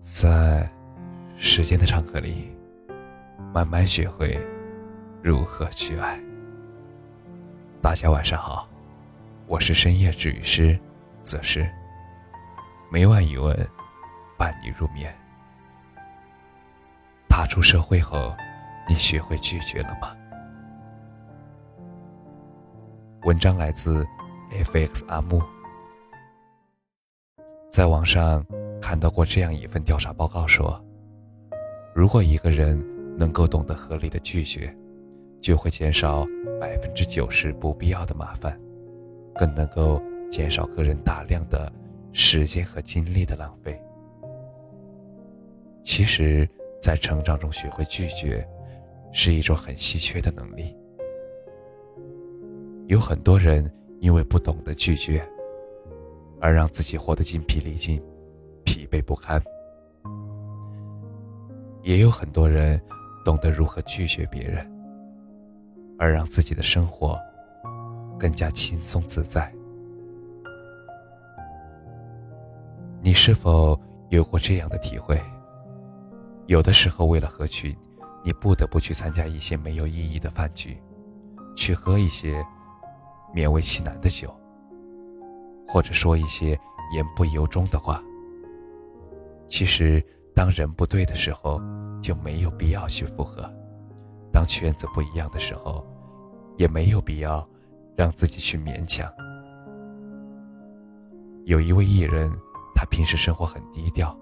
在时间的长河里，慢慢学会如何去爱。大家晚上好，我是深夜治愈师则是每晚一问，伴你入眠。踏出社会后，你学会拒绝了吗？文章来自 FX 阿木，在网上。看到过这样一份调查报告说，如果一个人能够懂得合理的拒绝，就会减少百分之九十不必要的麻烦，更能够减少个人大量的时间和精力的浪费。其实，在成长中学会拒绝，是一种很稀缺的能力。有很多人因为不懂得拒绝，而让自己活得精疲力尽。疲惫不堪，也有很多人懂得如何拒绝别人，而让自己的生活更加轻松自在。你是否有过这样的体会？有的时候，为了合群，你不得不去参加一些没有意义的饭局，去喝一些勉为其难的酒，或者说一些言不由衷的话。其实，当人不对的时候，就没有必要去复合；当圈子不一样的时候，也没有必要让自己去勉强。有一位艺人，他平时生活很低调，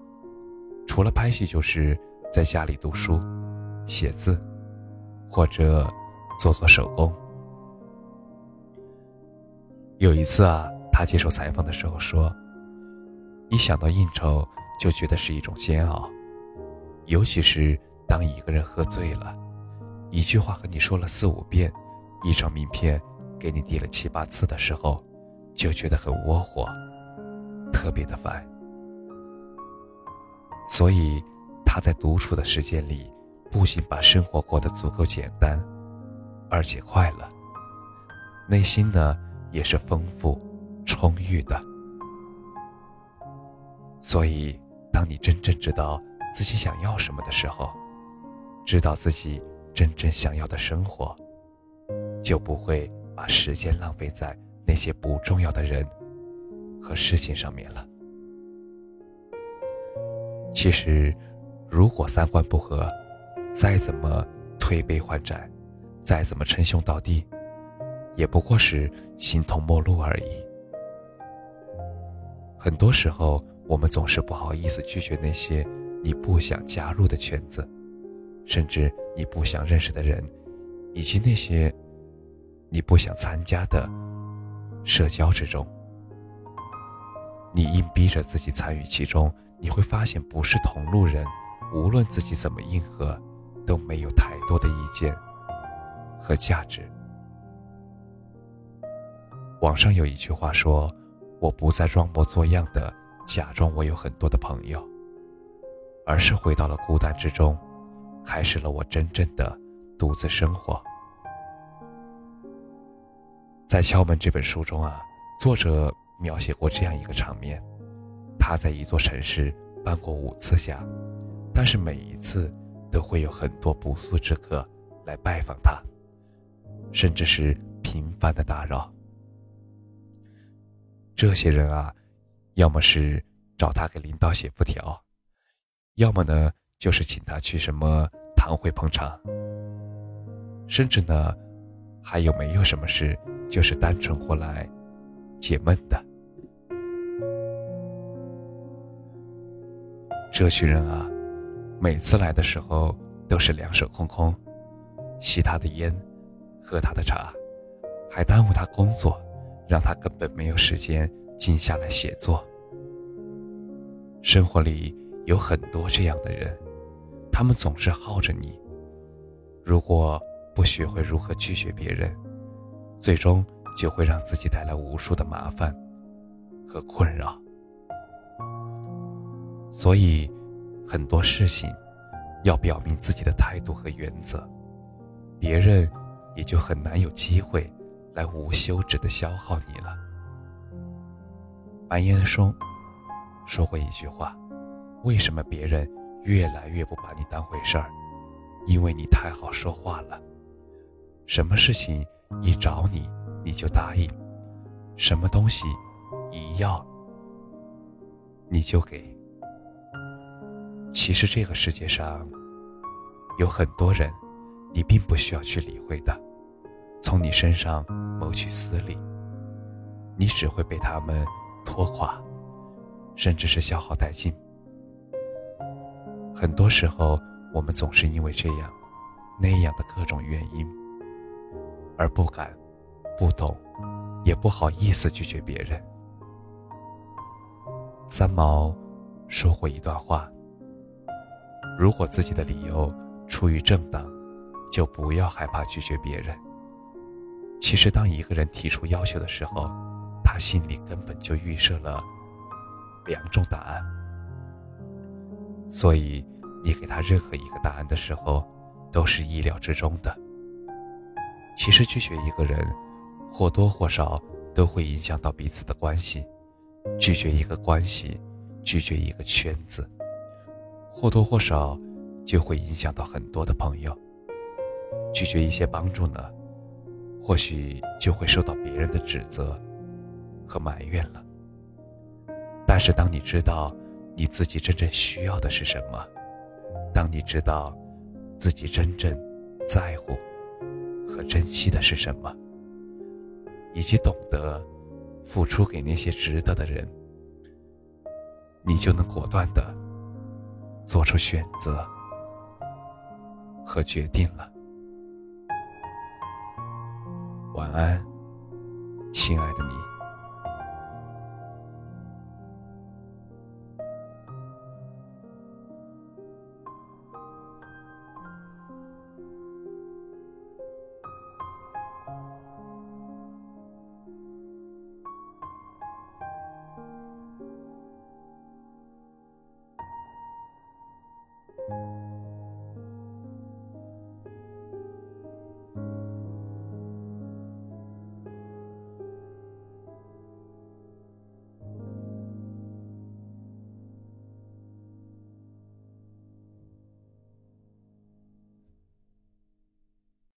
除了拍戏，就是在家里读书、写字，或者做做手工。有一次啊，他接受采访的时候说：“一想到应酬。”就觉得是一种煎熬，尤其是当一个人喝醉了，一句话和你说了四五遍，一张名片给你递了七八次的时候，就觉得很窝火，特别的烦。所以他在独处的时间里，不仅把生活过得足够简单，而且快乐，内心呢也是丰富充裕的。所以。当你真正知道自己想要什么的时候，知道自己真正想要的生活，就不会把时间浪费在那些不重要的人和事情上面了。其实，如果三观不合，再怎么推杯换盏，再怎么称兄道弟，也不过是形同陌路而已。很多时候。我们总是不好意思拒绝那些你不想加入的圈子，甚至你不想认识的人，以及那些你不想参加的社交之中。你硬逼着自己参与其中，你会发现不是同路人，无论自己怎么应和，都没有太多的意见和价值。网上有一句话说：“我不再装模作样的。”假装我有很多的朋友，而是回到了孤单之中，开始了我真正的独自生活。在《敲门》这本书中啊，作者描写过这样一个场面：他在一座城市搬过五次家，但是每一次都会有很多不速之客来拜访他，甚至是频繁的打扰。这些人啊。要么是找他给领导写副条，要么呢就是请他去什么堂会捧场，甚至呢还有没有什么事，就是单纯过来解闷的。这群人啊，每次来的时候都是两手空空，吸他的烟，喝他的茶，还耽误他工作，让他根本没有时间。静下来写作。生活里有很多这样的人，他们总是耗着你。如果不学会如何拒绝别人，最终就会让自己带来无数的麻烦和困扰。所以，很多事情要表明自己的态度和原则，别人也就很难有机会来无休止的消耗你了。白岩松说过一句话：“为什么别人越来越不把你当回事儿？因为你太好说话了。什么事情一找你你就答应，什么东西一要你就给。其实这个世界上有很多人，你并不需要去理会的，从你身上谋取私利，你只会被他们拖垮，甚至是消耗殆尽。很多时候，我们总是因为这样、那样的各种原因，而不敢、不懂，也不好意思拒绝别人。三毛说过一段话：如果自己的理由出于正当，就不要害怕拒绝别人。其实，当一个人提出要求的时候，心里根本就预设了两种答案。所以，你给他任何一个答案的时候，都是意料之中的。其实，拒绝一个人，或多或少都会影响到彼此的关系；拒绝一个关系，拒绝一个圈子，或多或少就会影响到很多的朋友。拒绝一些帮助呢，或许就会受到别人的指责和埋怨了。但是，当你知道，你自己真正需要的是什么？当你知道自己真正在乎和珍惜的是什么，以及懂得付出给那些值得的人，你就能果断的做出选择和决定了。晚安，亲爱的你。